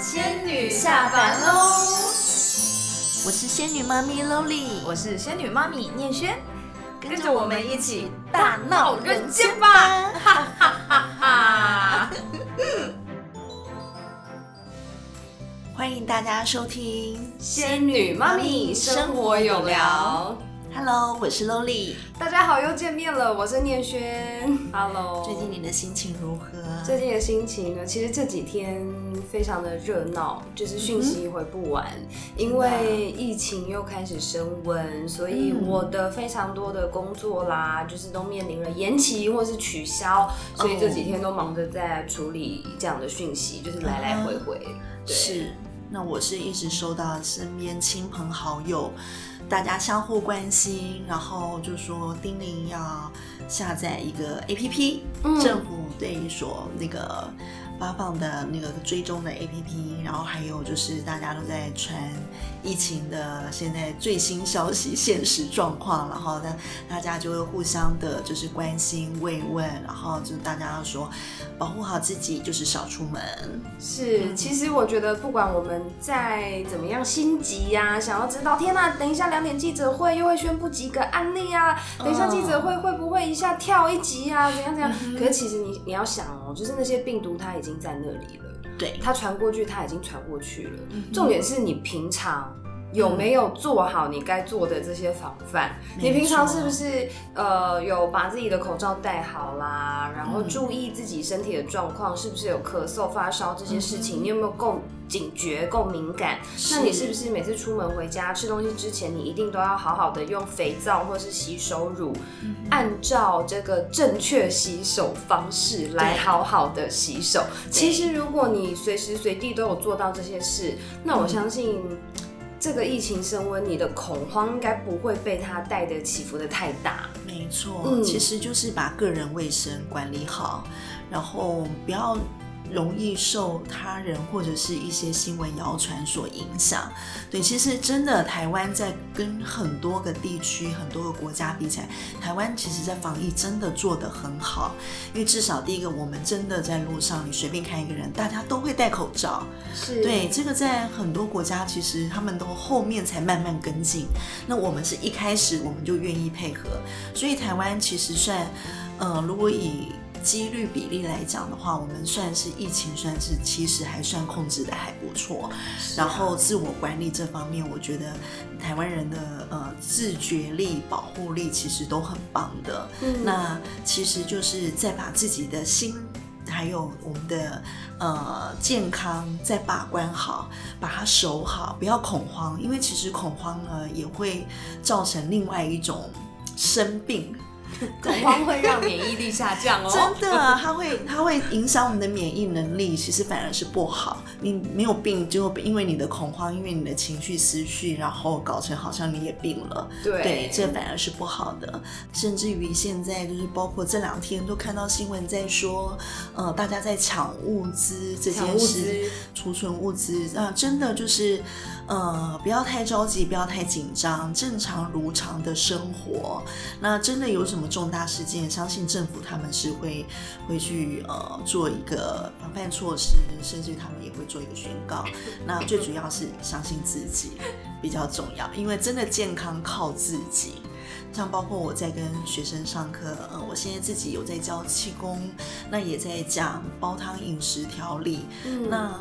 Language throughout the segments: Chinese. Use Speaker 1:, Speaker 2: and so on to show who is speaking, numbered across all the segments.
Speaker 1: 仙女下凡喽！
Speaker 2: 我是仙女妈咪 Loli，
Speaker 1: 我是仙女妈咪念轩，
Speaker 2: 跟着我们一起大闹人间
Speaker 1: 吧！哈哈哈哈！
Speaker 2: 欢迎大家收听
Speaker 1: 仙女妈咪生活有聊。
Speaker 2: Hello，我是 Lolly。
Speaker 1: 大家好，又见面了，我是念轩。Hello，
Speaker 2: 最近你的心情如何？
Speaker 1: 最近的心情呢？其实这几天非常的热闹，就是讯息回不完，因为疫情又开始升温，所以我的非常多的工作啦，就是都面临了延期或是取消，所以这几天都忙着在处理这样的讯息，就是来来回回。
Speaker 2: 对是，那我是一直收到身边亲朋好友。大家相互关心，然后就说丁玲要下载一个 A P P，政府对所那个。发放的那个追踪的 APP，然后还有就是大家都在传疫情的现在最新消息、现实状况，然后呢，大家就会互相的就是关心慰问，然后就大家要说保护好自己，就是少出门。
Speaker 1: 是，其实我觉得不管我们在怎么样心急呀，想要知道天呐，等一下两点记者会又会宣布几个案例啊，等一下记者会会不会一下跳一集啊，怎样怎样？可是其实你你要想哦，就是那些病毒它已经。在那里了，
Speaker 2: 对，
Speaker 1: 它传过去，它已经传过去了。重点是你平常有没有做好你该做的这些防范？你平常是不是呃有把自己的口罩戴好啦？然后注意自己身体的状况，是不是有咳嗽、发烧这些事情？你有没有够？警觉够敏感，那你是不是每次出门回家吃东西之前，你一定都要好好的用肥皂或是洗手乳，按照这个正确洗手方式来好好的洗手？其实如果你随时随地都有做到这些事，那我相信这个疫情升温，你的恐慌应该不会被它带的起伏的太大。
Speaker 2: 没错，其实就是把个人卫生管理好，然后不要。容易受他人或者是一些新闻谣传所影响。对，其实真的，台湾在跟很多个地区、很多个国家比起来，台湾其实在防疫真的做得很好。因为至少第一个，我们真的在路上，你随便看一个人，大家都会戴口罩。
Speaker 1: 是
Speaker 2: 对这个，在很多国家其实他们都后面才慢慢跟进。那我们是一开始我们就愿意配合，所以台湾其实算，呃，如果以几率比例来讲的话，我们算是疫情，算是其实还算控制的还不错。然后自我管理这方面，我觉得台湾人的呃自觉力、保护力其实都很棒的。那其实就是在把自己的心还有我们的呃健康再把关好，把它守好，不要恐慌，因为其实恐慌呢也会造成另外一种生病。
Speaker 1: 恐慌会让免疫力下降哦，
Speaker 2: 真的，它会它会影响我们的免疫能力，其实反而是不好。你没有病，就因为你的恐慌，因为你的情绪思绪，然后搞成好像你也病了。
Speaker 1: 对，
Speaker 2: 这反而是不好的。甚至于现在就是包括这两天都看到新闻在说，呃，大家在抢物资这件事，储存物资啊，真的就是呃，不要太着急，不要太紧张，正常如常的生活。那真的有什么？重大事件，相信政府他们是会会去呃做一个防范措施，甚至他们也会做一个宣告。那最主要是相信自己比较重要，因为真的健康靠自己。像包括我在跟学生上课，呃，我现在自己有在教气功，那也在讲煲汤饮食调理。那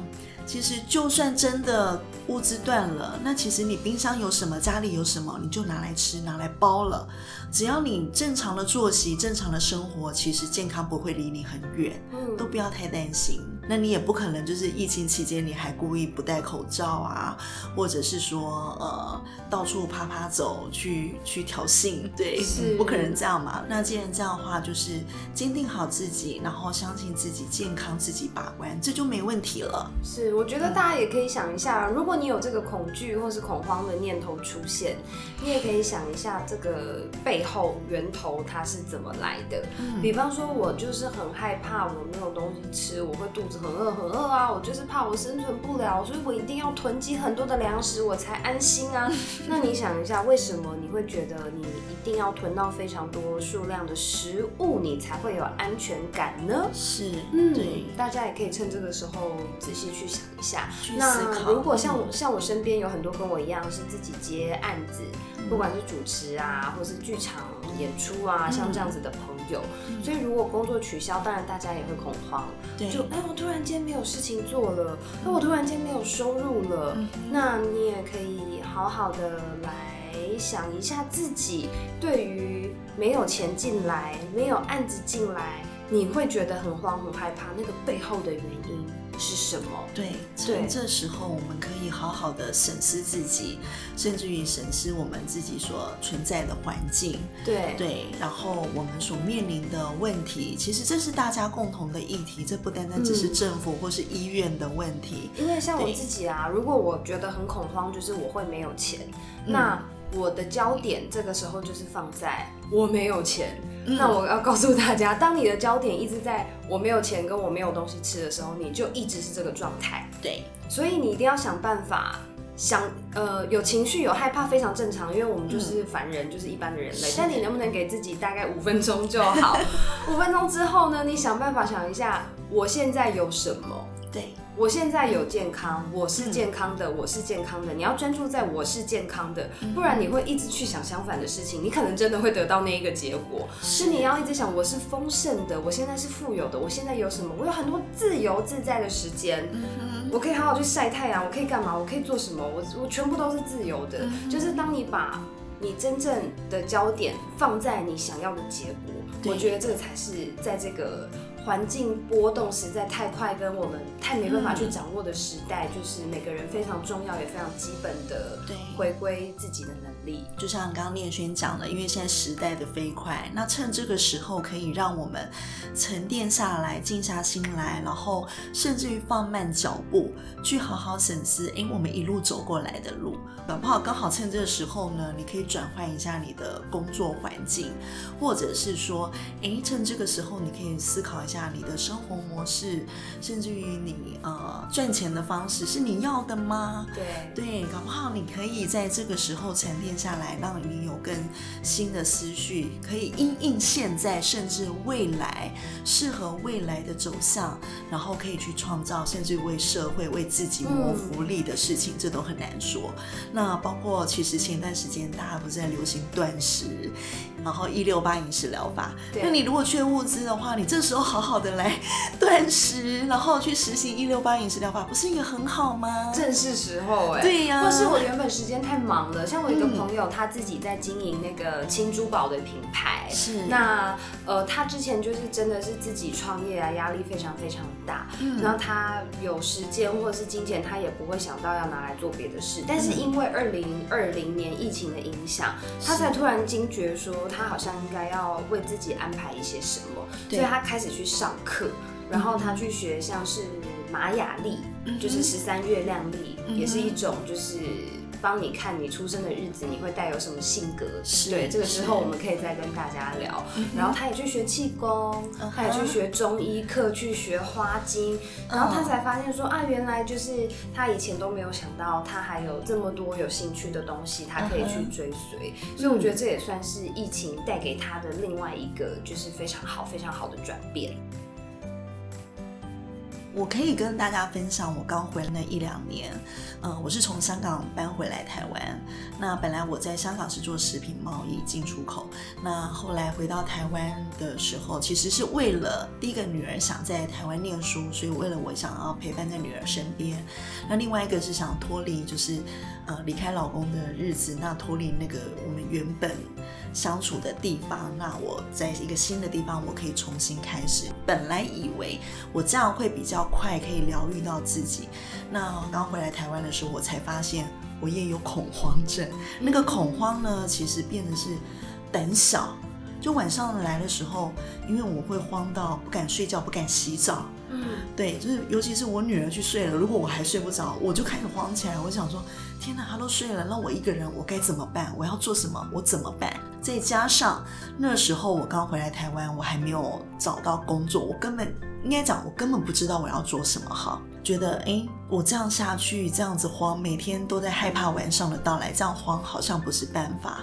Speaker 2: 其实就算真的物资断了，那其实你冰箱有什么，家里有什么，你就拿来吃，拿来包了。只要你正常的作息、正常的生活，其实健康不会离你很远，嗯都不要太担心。那你也不可能就是疫情期间你还故意不戴口罩啊，或者是说呃到处啪啪走去去挑衅，对，不可能这样嘛。那既然这样的话，就是坚定好自己，然后相信自己健康，自己把关，这就没问题了。
Speaker 1: 是，我觉得大家也可以想一下，如果你有这个恐惧或是恐慌的念头出现，你也可以想一下这个背后源头它是怎么来的。比方说，我就是很害怕我没有东西吃，我会肚子。很饿很饿啊！我就是怕我生存不了，所以我一定要囤积很多的粮食，我才安心啊。那你想一下，为什么你会觉得你一定要囤到非常多数量的食物，你才会有安全感呢？
Speaker 2: 是，
Speaker 1: 嗯，对，大家也可以趁这个时候仔细去想一下。那如果像
Speaker 2: 嗯。
Speaker 1: 我像我身边有很多跟我一样是自己接案子，
Speaker 2: 嗯。
Speaker 1: 不管是主持啊，或是剧场演出啊，
Speaker 2: 嗯。
Speaker 1: 像这样子的朋友，所以如果工作取消，当然大家也会恐慌，
Speaker 2: 对。
Speaker 1: 就哎我突然间没有事情做了，哎我突然间没有收入了，
Speaker 2: 嗯。
Speaker 1: 那你也可以好好的来想一下自己对于没有钱进来、没有案子进来，你会觉得很慌很害怕，那个背后的原因是什么？
Speaker 2: 对，
Speaker 1: 对
Speaker 2: 趁这时候我们可以好好的审视自己，甚至于审视我们自己所存在的环境。
Speaker 1: 对
Speaker 2: 对，然后我们所面临的问题，其实这是大家共同的议题，这不单单只是
Speaker 1: 嗯
Speaker 2: 政府或是医院的问题。
Speaker 1: 因为像我自己啊，如果我觉得很恐慌，就是我会没有钱，
Speaker 2: 嗯
Speaker 1: 那我的焦点这个时候就是放在我没有钱。
Speaker 2: 嗯
Speaker 1: 那我要告诉大家，当你的焦点一直在我没有钱跟我没有东西吃的时候，你就一直是这个状态。
Speaker 2: 对，
Speaker 1: 所以你一定要想办法。想呃有情绪有害怕非常正常，因为我们就是凡人，就是一般的人类。但你能不能给自己大概五分钟就好？五分钟之后呢，你想办法想一下，我现在有什么？
Speaker 2: 对，
Speaker 1: 我现在有健康，我是健康的，我是健康的。你要专注在我是健康的，不然你会一直去想相反的事情，你可能真的会得到那一个结果。是你要一直想我是丰盛的，我现在是富有的，我现在有什么？我有很多自由自在的时间，
Speaker 2: 嗯
Speaker 1: 我可以好好去晒太阳，我可以干嘛？我可以做什么？我我全部都是自由的。就是当你把你真正的焦点放在你想要的结果，我觉得这个才是在这个环境波动实在太快，跟我们太没办法去掌握的时代，就是每个人非常重要也非常基本的
Speaker 2: 对
Speaker 1: 回归自己的能力。
Speaker 2: 就像刚刚念轩讲的，因为现在时代的飞快，那趁这个时候可以让我们沉淀下来、静下心来，然后甚至于放慢脚步，去好好审视，诶，我们一路走过来的路，搞不好刚好趁这个时候呢，你可以转换一下你的工作环境，或者是说，诶，趁这个时候你可以思考一下你的生活模式，甚至于你呃赚钱的方式是你要的吗？
Speaker 1: 对
Speaker 2: 对，搞不好你可以在这个时候沉淀下来，让你有更新的思绪，可以因应现在甚至未来适合未来的走向，然后可以去创造，甚至为社会、为自己谋福利的事情，这都很难说。那包括其实前段时间大家不是在流行断食，然后一六八饮食疗法，
Speaker 1: 对。
Speaker 2: 那你如果缺物资的话，你这时候好好的来断食，然后去实行一六八饮食疗法，不是也很好吗？
Speaker 1: 正是时候哎、
Speaker 2: 对呀。
Speaker 1: 或是我原本时间太忙了，像我一个
Speaker 2: 嗯
Speaker 1: 朋友，他自己在经营那个轻珠宝的品牌，
Speaker 2: 是。
Speaker 1: 那呃，他之前就是真的是自己创业啊，压力非常非常大，
Speaker 2: 嗯。
Speaker 1: 然后他有时间或者是金钱，他也不会想到要拿来做别的事，但是因为二零二零年疫情的影响，他才突然惊觉说，他好像应该要为自己安排一些什么，所以他开始去上课，然后他去学像是玛雅历，就是十三月亮历，
Speaker 2: 嗯
Speaker 1: 也是一种就是。帮你看你出生的日子，你会带有什么性格？
Speaker 2: 是
Speaker 1: 对，这个时
Speaker 2: 候
Speaker 1: 我们可以再跟大家聊。然后他也去学气功，他也去学中医课，去学花精，然后他才发现说啊，原来就是他以前都没有想到，他还有这么多有兴趣的东西，他可以去追随。所以我觉得这也算是疫情带给他的另外一个就是非常好、非常好的转变。
Speaker 2: 我可以跟大家分享，我刚回来那一两年，呃，我是从香港搬回来台湾。那本来我在香港是做食品贸易进出口，那后来回到台湾的时候，其实是为了第一个女儿想在台湾念书，所以为了我想要陪伴在女儿身边。那另外一个是想脱离，就是呃离开老公的日子，那脱离那个我们原本相处的地方，那我在一个新的地方，我可以重新开始。本来以为我这样会比较快可以疗愈到自己，那刚回来台湾的时候，我才发现我也有恐慌症。那个恐慌呢，其实变得是胆小。就晚上来的时候，因为我会慌到不敢睡觉，不敢洗澡。
Speaker 1: 嗯，
Speaker 2: 对，就是尤其是我女儿去睡了，如果我还睡不着，我就开始慌起来。我想说，天哪，她都睡了，那我一个人我该怎么办？我要做什么？我怎么办？再加上那时候我刚回来台湾，我还没有找到工作，我根本应该讲，我根本不知道我要做什么哈。觉得诶，我这样下去，这样子慌，每天都在害怕晚上的到来，这样慌好像不是办法。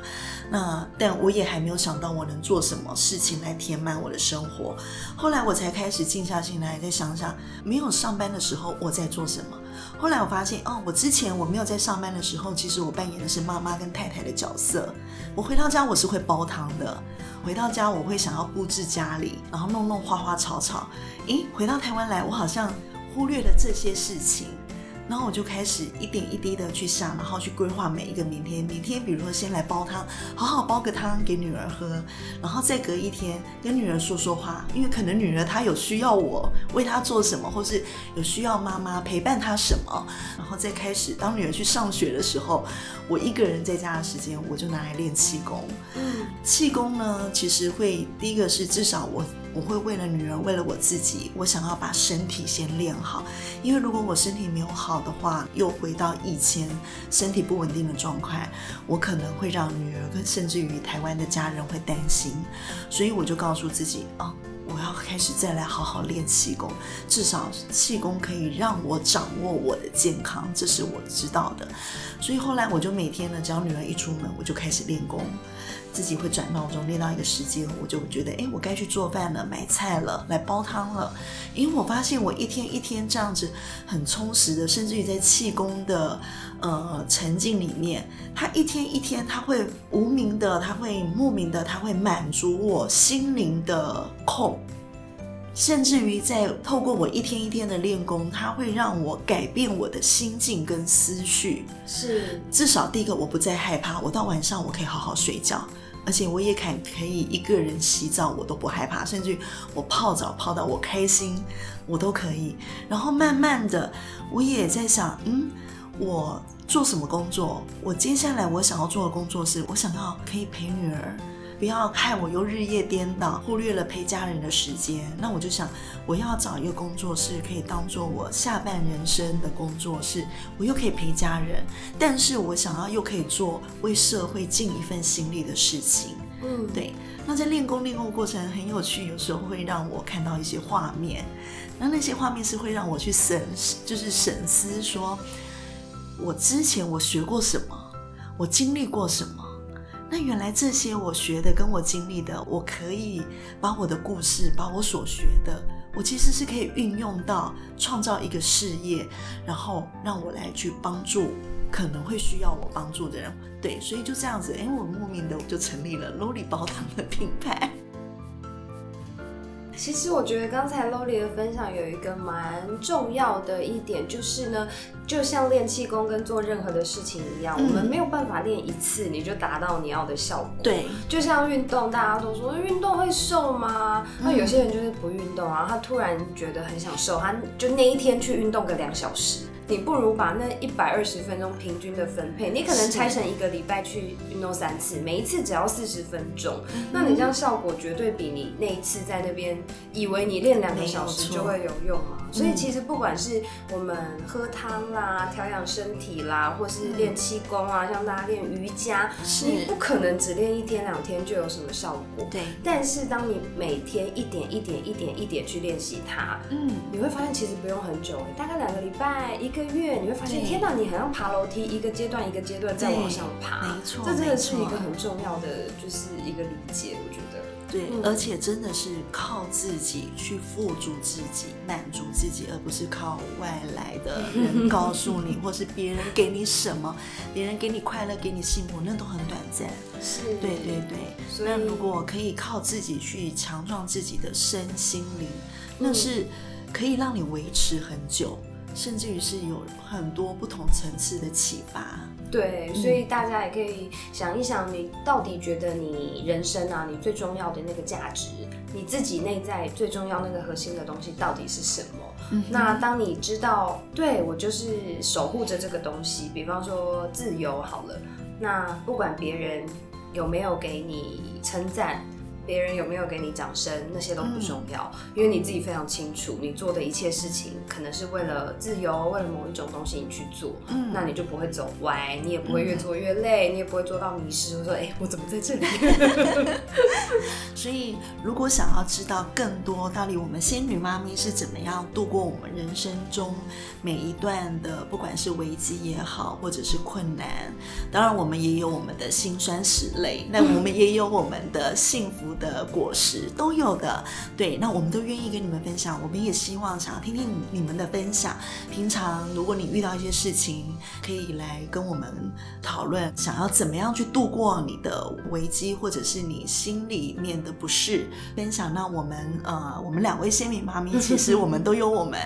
Speaker 2: 那但我也还没有想到我能做什么事情来填满我的生活。后来我才开始静下心来，再想想，没有上班的时候我在做什么。后来我发现，哦，我之前我没有在上班的时候，其实我扮演的是妈妈跟太太的角色。我回到家我是会煲汤的，回到家我会想要布置家里，然后弄弄花花草草。诶，回到台湾来，我好像忽略了这些事情。然后我就开始一点一滴的去想，然后去规划每一个明天。明天比如说先来煲汤，好好煲个汤给女儿喝，然后再隔一天跟女儿说说话，因为可能女儿她有需要我为她做什么，或是有需要妈妈陪伴她什么，然后再开始当女儿去上学的时候，我一个人在家的时间我就拿来练气功。嗯，气功呢，其实会第一个是至少我。我会为了女儿，为了我自己，我想要把身体先练好。因为如果我身体没有好的话，又回到以前身体不稳定的状况，我可能会让女儿跟甚至于台湾的家人会担心。所以我就告诉自己啊，我要开始再来好好练气功，至少气功可以让我掌握我的健康，这是我知道的。所以后来我就每天呢，只要女儿一出门，我就开始练功。自己会转闹钟，练到一个时间，我就觉得，哎，我该去做饭了，买菜了，来煲汤了。因为我发现我一天一天这样子很充实的，甚至于在气功的呃沉浸里面，他一天一天他会无名的，他会莫名的，他会满足我心灵的空，甚至于在透过我一天一天的练功，它会让我改变我的心境跟思绪。
Speaker 1: 是，
Speaker 2: 至少第一个我不再害怕，我到晚上我可以好好睡觉。而且我也肯可以一个人洗澡，我都不害怕，甚至我泡澡泡到我开心，我都可以。然后慢慢的，我也在想，嗯，我做什么工作？我接下来我想要做的工作是，我想要可以陪女儿。不要害我又日夜颠倒，忽略了陪家人的时间。那我就想，我要找一个工作室，可以当做我下半人生的工作室，我又可以陪家人，但是我想要又可以做为社会尽一份心力的事情。嗯，对。那在练功练功过程很有趣，有时候会让我看到一些画面，那那些画面是会让我去审，就是审思，说我之前我学过什么，我经历过什么。那原来这些我学的跟我经历的，我可以把我的故事，把我所学的，我其实是可以运用到创造一个事业，然后让我来去帮助可能会需要我帮助的人。对，所以就这样子，哎，我莫名的我就成立了 Loli 煲汤的品牌。
Speaker 1: 其实我觉得刚才 loly 的分享有一个蛮重要的一点，就是呢，就像练气功跟做任何的事情一样，我们没有办法练一次你就达到你要的效果。
Speaker 2: 对，
Speaker 1: 就像运动，大家都说运动会瘦吗？那有些人就是不运动啊，他突然觉得很想瘦，他就那一天去运动个两小时。你不如把那一百二十分钟平均的分配，你可能拆成一个礼拜去运动三次，每一次只要四十分钟，那你这样效果绝对比你那一次在那边以为你练两个小时就会有用啊。所以其实不管是我们喝汤啦、调养身体啦，或是练气功啊，像大家练瑜伽，你不可能只练一天两天就有什么效果。
Speaker 2: 对。
Speaker 1: 但是当你每天一点一点、一点一点去练习它，嗯，你会发现其实不用很久，大概两个礼拜、一个月，你会发现天哪，你好像爬楼梯，一个阶段一个阶段在往上爬。
Speaker 2: 没错，
Speaker 1: 这真的是一个很重要的，就是一个理解，我觉得。
Speaker 2: 对，而且真的是靠自己去富足自己、满足自己，而不是靠外来的人告诉你，或是别人给你什么，别人给你快乐、给你幸福，那都很短暂。
Speaker 1: 是，
Speaker 2: 对对对。所以如果可以靠自己去强壮自己的身心灵，那是可以让你维持很久，甚至于是有很多不同层次的启发。
Speaker 1: 对，所以大家也可以想一想，你到底觉得你人生啊，你最重要的那个价值，你自己内在最重要那个核心的东西到底是什么？那当你知道，对我就是守护着这个东西，比方说自由好了，那不管别人有没有给你称赞。别人有没有给你掌声，那些都不重要，因为你自己非常清楚，你做的一切事情可能是为了自由，为了某一种东西你去做，嗯，那你就不会走歪，你也不会越做越累，你也不会做到迷失，我说哎，我怎么在这里？
Speaker 2: 所以，如果想要知道更多到底我们仙女妈咪是怎么样度过我们人生中每一段的，不管是危机也好，或者是困难，当然我们也有我们的辛酸史泪，那我们也有我们的幸福。的果实都有的。对，那我们都愿意跟你们分享，我们也希望想要听听你们的分享。平常如果你遇到一些事情，可以来跟我们讨论，想要怎么样去度过你的危机，或者是你心里面的不适，分享。那我们呃，我们两位仙女妈咪，其实我们都有我们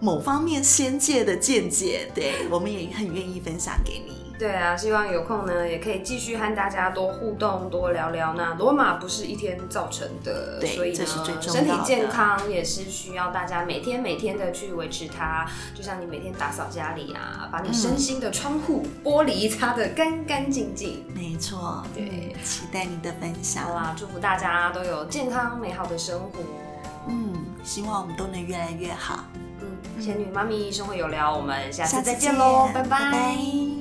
Speaker 2: 某方面仙界的见解，对我们也很愿意分享给你。
Speaker 1: 对啊，希望有空呢，也可以继续和大家多互动、多聊聊。那罗马不是一天造成的，所以呢，身体健康也是需要大家每天每天的去维持它。就像你每天打扫家里啊，把你身心的窗户玻璃擦得干干净净。
Speaker 2: 没错，对，期待你的分享。
Speaker 1: 好啦，祝福大家都有健康美好的生活。
Speaker 2: 嗯，希望我们都能越来越好。
Speaker 1: 嗯，仙女妈咪生活有聊，我们下次再见喽，拜拜。